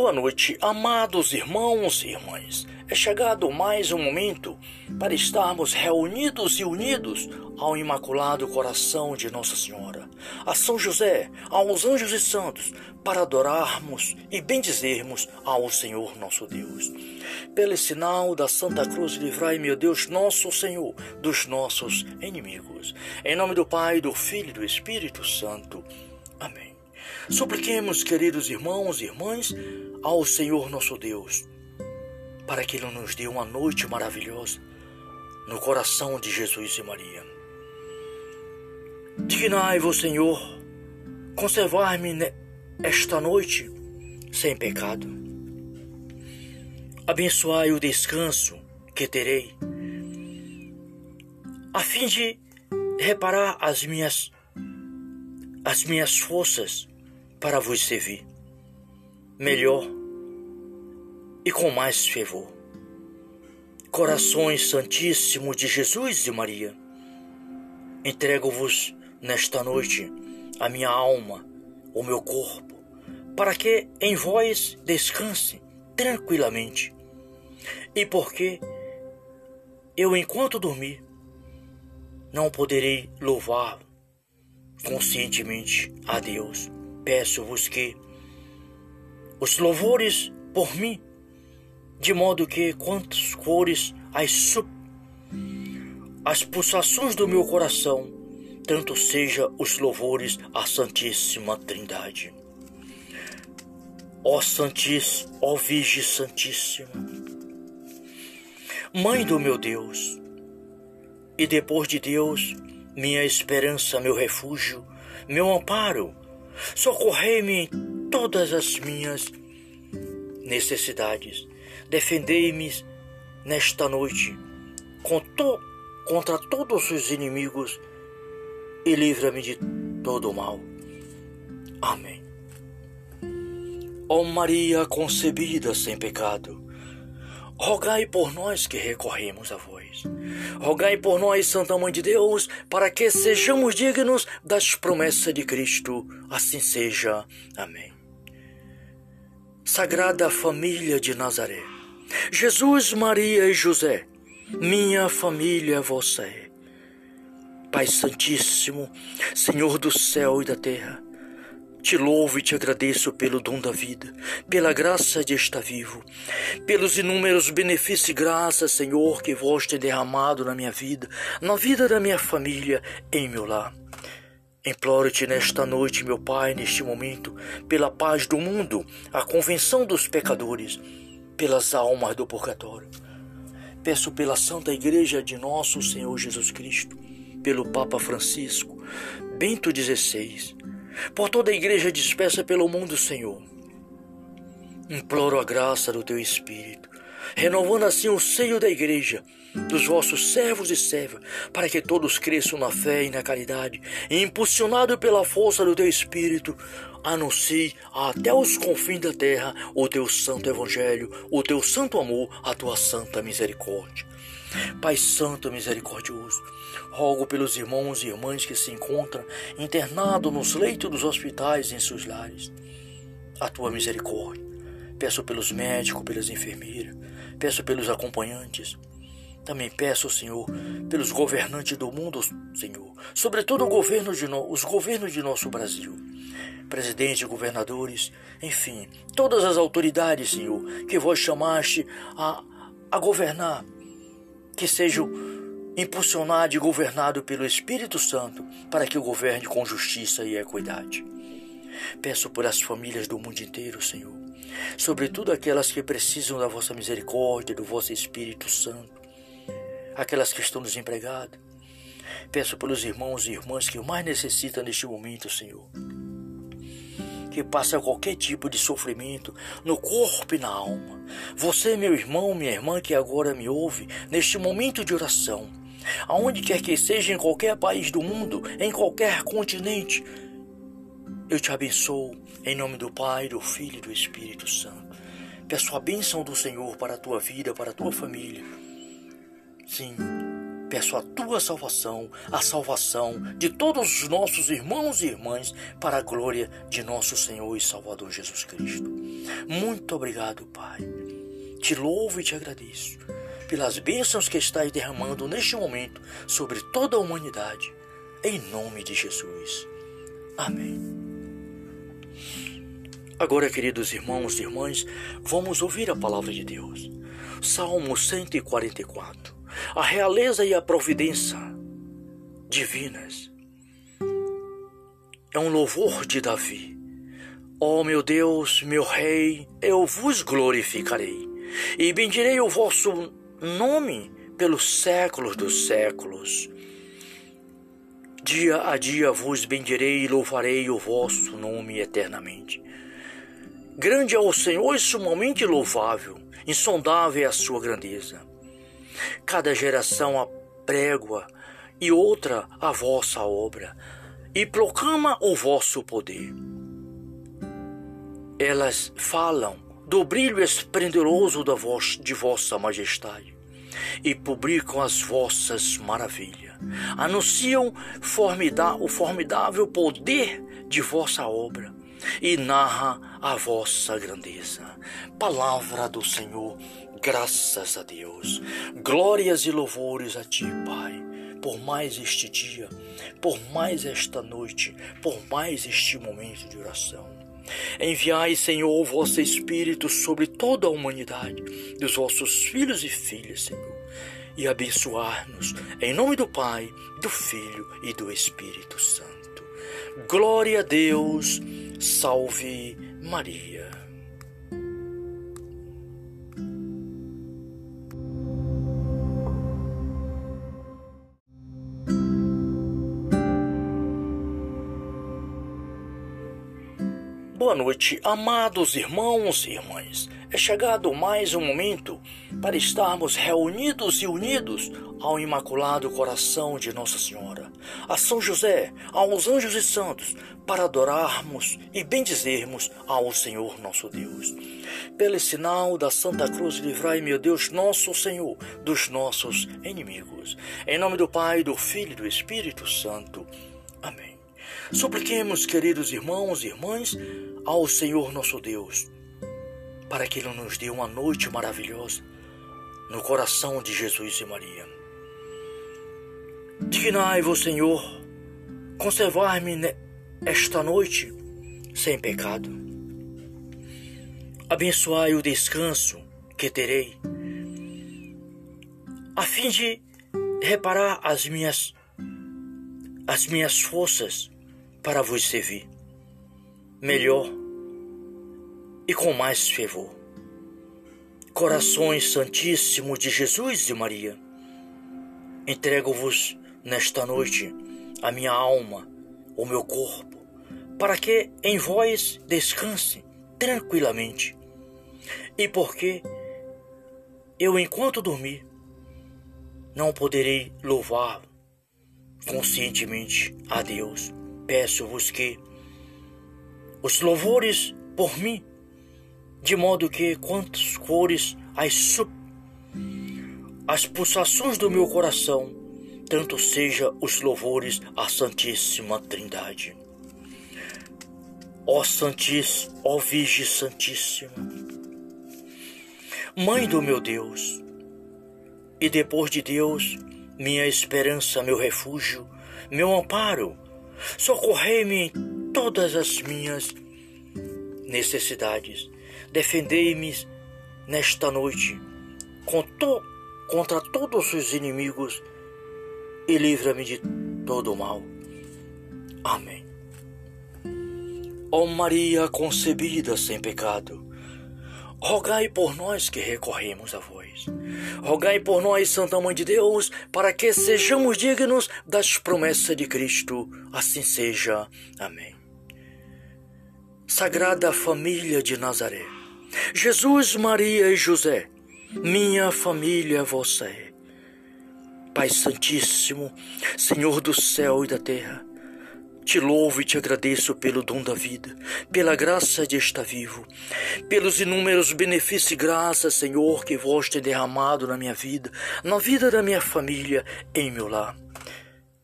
Boa noite, amados irmãos e irmãs. É chegado mais um momento para estarmos reunidos e unidos ao Imaculado Coração de Nossa Senhora, a São José, aos anjos e santos, para adorarmos e bendizermos ao Senhor nosso Deus. Pelo sinal da Santa Cruz, livrai, meu Deus, nosso Senhor, dos nossos inimigos. Em nome do Pai, do Filho e do Espírito Santo. Amém. Supliquemos, queridos irmãos e irmãs, ao Senhor nosso Deus, para que Ele nos dê uma noite maravilhosa no coração de Jesus e Maria. Dignai-vos, Senhor, conservar-me esta noite sem pecado. Abençoai o descanso que terei, a fim de reparar as minhas as minhas forças para vos servir melhor e com mais fervor. Corações Santíssimo de Jesus e Maria, entrego-vos nesta noite a minha alma, o meu corpo, para que em vós descanse tranquilamente. E porque eu, enquanto dormir, não poderei louvar conscientemente a Deus peço-vos que os louvores por mim, de modo que quantas cores as, as pulsações do meu coração, tanto seja os louvores à Santíssima Trindade. Ó Santíssimo, ó Virgem Santíssima, Mãe do meu Deus, e depois de Deus, minha esperança, meu refúgio, meu amparo, Socorrei-me todas as minhas necessidades. Defendei-me nesta noite contra todos os inimigos e livra-me de todo o mal. Amém. Ó Maria concebida sem pecado, rogai por nós que recorremos a vós. Rogai por nós, Santa Mãe de Deus, para que sejamos dignos das promessas de Cristo. Assim seja. Amém. Sagrada Família de Nazaré, Jesus, Maria e José, minha família vossa é. Pai Santíssimo, Senhor do céu e da terra, te louvo e te agradeço pelo dom da vida, pela graça de estar vivo, pelos inúmeros benefícios e graças, Senhor, que vós tem derramado na minha vida, na vida da minha família, em meu lar. Imploro-te nesta noite, meu Pai, neste momento, pela paz do mundo, a convenção dos pecadores, pelas almas do purgatório. Peço pela Santa Igreja de nosso Senhor Jesus Cristo, pelo Papa Francisco, Bento XVI, por toda a igreja dispersa pelo mundo, Senhor. Imploro a graça do teu Espírito, renovando assim o seio da igreja, dos vossos servos e servas, para que todos cresçam na fé e na caridade, e impulsionado pela força do teu Espírito, anuncie até os confins da terra o teu santo evangelho, o teu santo amor, a tua santa misericórdia. Pai Santo Misericordioso, rogo pelos irmãos e irmãs que se encontram internados nos leitos dos hospitais e em seus lares. A tua misericórdia. Peço pelos médicos, pelas enfermeiras, peço pelos acompanhantes. Também peço, Senhor, pelos governantes do mundo, Senhor, sobretudo governo no, os governos de nosso Brasil, presidentes, governadores, enfim, todas as autoridades, Senhor, que vós chamaste a, a governar que sejam impulsionado e governado pelo Espírito Santo para que o governe com justiça e equidade. Peço por as famílias do mundo inteiro, Senhor, sobretudo aquelas que precisam da vossa misericórdia, do vosso Espírito Santo, aquelas que estão desempregadas. Peço pelos irmãos e irmãs que mais necessitam neste momento, Senhor que passa qualquer tipo de sofrimento no corpo e na alma. Você, meu irmão, minha irmã que agora me ouve neste momento de oração, aonde quer que seja, em qualquer país do mundo, em qualquer continente, eu te abençoo em nome do Pai, do Filho e do Espírito Santo. Peço a bênção do Senhor para a tua vida, para a tua família. Sim Peço a tua salvação, a salvação de todos os nossos irmãos e irmãs, para a glória de nosso Senhor e Salvador Jesus Cristo. Muito obrigado, Pai. Te louvo e te agradeço pelas bênçãos que estás derramando neste momento sobre toda a humanidade. Em nome de Jesus. Amém. Agora, queridos irmãos e irmãs, vamos ouvir a palavra de Deus. Salmo 144. A realeza e a providência divinas. É um louvor de Davi. Ó oh, meu Deus, meu Rei, eu vos glorificarei e bendirei o vosso nome pelos séculos dos séculos. Dia a dia vos bendirei e louvarei o vosso nome eternamente. Grande é o Senhor e sumamente louvável, insondável é a sua grandeza. Cada geração aprégua e outra a vossa obra, e proclama o vosso poder. Elas falam do brilho esplendoroso da voz, de vossa majestade e publicam as vossas maravilhas. Anunciam formida, o formidável poder de vossa obra e narra a vossa grandeza. Palavra do Senhor, graças a Deus. Glórias e louvores a ti, Pai por mais este dia, por mais esta noite, por mais este momento de oração. Enviai, Senhor, o vosso Espírito sobre toda a humanidade, dos vossos filhos e filhas, Senhor, e abençoar-nos, em nome do Pai, do Filho e do Espírito Santo. Glória a Deus, salve Maria. Boa noite, amados irmãos e irmãs. É chegado mais um momento para estarmos reunidos e unidos ao Imaculado Coração de Nossa Senhora, a São José, aos anjos e santos, para adorarmos e bendizermos ao Senhor nosso Deus. Pelo sinal da Santa Cruz, livrai, meu Deus, nosso Senhor, dos nossos inimigos. Em nome do Pai, do Filho e do Espírito Santo. Amém. Supliquemos, queridos irmãos e irmãs, ao Senhor nosso Deus, para que Ele nos dê uma noite maravilhosa no coração de Jesus e Maria. Dignai-vos, Senhor, conservar-me esta noite sem pecado. Abençoai o descanso que terei, a fim de reparar as minhas as minhas forças para vos servir melhor e com mais fervor. Corações Santíssimos de Jesus e Maria, entrego-vos nesta noite a minha alma, o meu corpo, para que em vós descanse tranquilamente. E porque eu, enquanto dormir, não poderei louvar conscientemente a Deus, peço-vos que os louvores por mim, de modo que quantas cores as, as pulsações do meu coração, tanto seja os louvores à Santíssima Trindade. Ó Santíssimo, ó Virgem Santíssima, Mãe do meu Deus, e depois de Deus, minha esperança, meu refúgio, meu amparo, socorrei-me todas as minhas necessidades. Defendei-me nesta noite contra todos os inimigos e livra-me de todo o mal. Amém. Ó Maria concebida sem pecado, rogai por nós que recorremos a vós. Rogai por nós, Santa Mãe de Deus, para que sejamos dignos das promessas de Cristo. Assim seja. Amém. Sagrada Família de Nazaré, Jesus, Maria e José, minha família é. Pai Santíssimo, Senhor do céu e da terra, te louvo e te agradeço pelo dom da vida, pela graça de estar vivo, pelos inúmeros benefícios e graças, Senhor, que vós tem derramado na minha vida, na vida da minha família, em meu lar.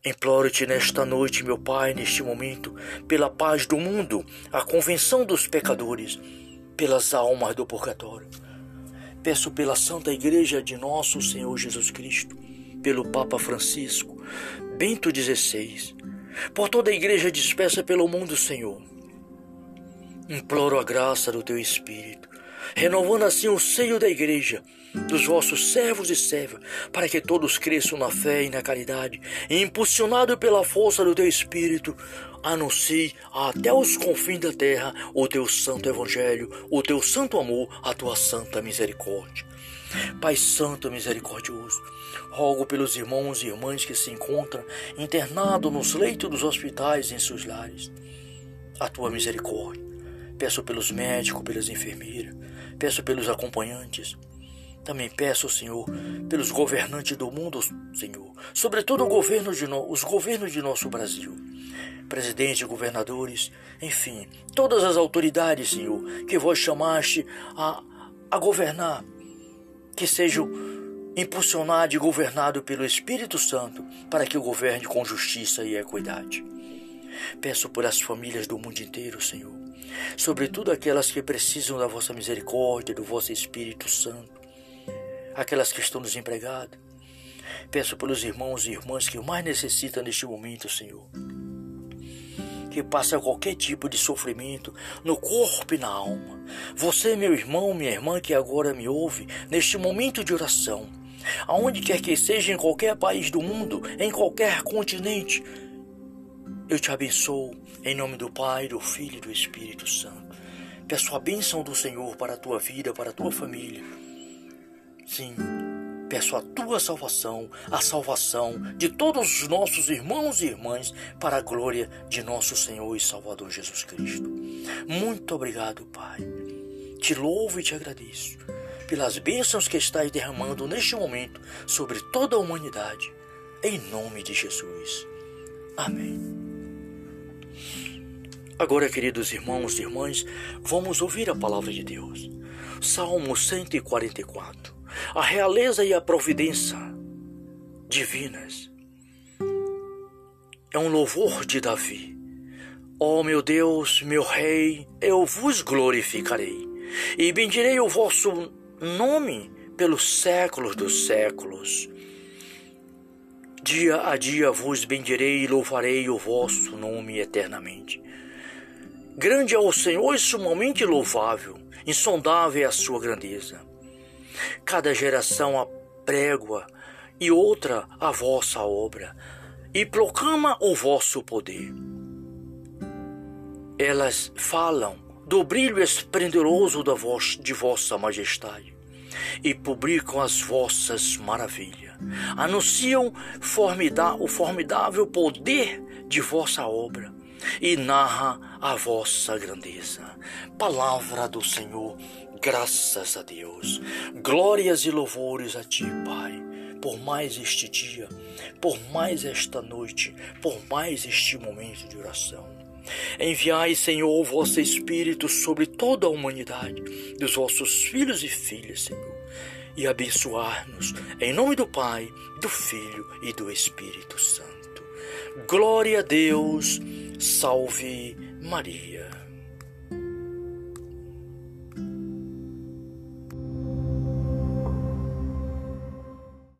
Imploro-te nesta noite, meu Pai, neste momento, pela paz do mundo, a convenção dos pecadores, pelas almas do purgatório. Peço pela Santa Igreja de nosso Senhor Jesus Cristo, pelo Papa Francisco, Bento XVI, por toda a Igreja dispersa pelo mundo, Senhor. Imploro a graça do Teu Espírito, renovando assim o seio da Igreja, dos vossos servos e servas, para que todos cresçam na fé e na caridade, e impulsionado pela força do Teu Espírito, anuncie até os confins da terra o Teu santo Evangelho, o Teu santo amor, a Tua santa misericórdia. Pai Santo Misericordioso, rogo pelos irmãos e irmãs que se encontram internados nos leitos dos hospitais em seus lares. A tua misericórdia. Peço pelos médicos, pelas enfermeiras, peço pelos acompanhantes. Também peço, Senhor, pelos governantes do mundo, Senhor, sobretudo governo no, os governos de nosso Brasil, presidentes, governadores, enfim, todas as autoridades, Senhor, que vós chamaste a, a governar que sejam impulsionado e governado pelo Espírito Santo para que o governe com justiça e equidade. Peço por as famílias do mundo inteiro, Senhor, sobretudo aquelas que precisam da vossa misericórdia, do vosso Espírito Santo, aquelas que estão desempregadas. Peço pelos irmãos e irmãs que mais necessitam neste momento, Senhor que passa qualquer tipo de sofrimento no corpo e na alma. Você, meu irmão, minha irmã que agora me ouve neste momento de oração, aonde quer que seja, em qualquer país do mundo, em qualquer continente, eu te abençoo em nome do Pai, do Filho e do Espírito Santo. Peço a bênção do Senhor para a tua vida, para a tua família. Sim, Peço a tua salvação, a salvação de todos os nossos irmãos e irmãs, para a glória de nosso Senhor e Salvador Jesus Cristo. Muito obrigado, Pai. Te louvo e te agradeço pelas bênçãos que estás derramando neste momento sobre toda a humanidade. Em nome de Jesus. Amém. Agora, queridos irmãos e irmãs, vamos ouvir a palavra de Deus. Salmo 144 a realeza e a providência divinas. É um louvor de Davi. Ó oh, meu Deus, meu Rei, eu vos glorificarei e bendirei o vosso nome pelos séculos dos séculos. Dia a dia vos bendirei e louvarei o vosso nome eternamente. Grande é o Senhor e sumamente louvável, insondável é a sua grandeza. Cada geração aprégua e outra a vossa obra, e proclama o vosso poder. Elas falam do brilho esplendoroso da voz, de vossa majestade e publicam as vossas maravilhas. Anunciam formidá o formidável poder de vossa obra e narra a vossa grandeza. Palavra do Senhor, Graças a Deus. Glórias e louvores a Ti, Pai, por mais este dia, por mais esta noite, por mais este momento de oração. Enviai, Senhor, o vosso Espírito sobre toda a humanidade, dos vossos filhos e filhas, Senhor, e abençoar-nos, em nome do Pai, do Filho e do Espírito Santo. Glória a Deus, salve Maria.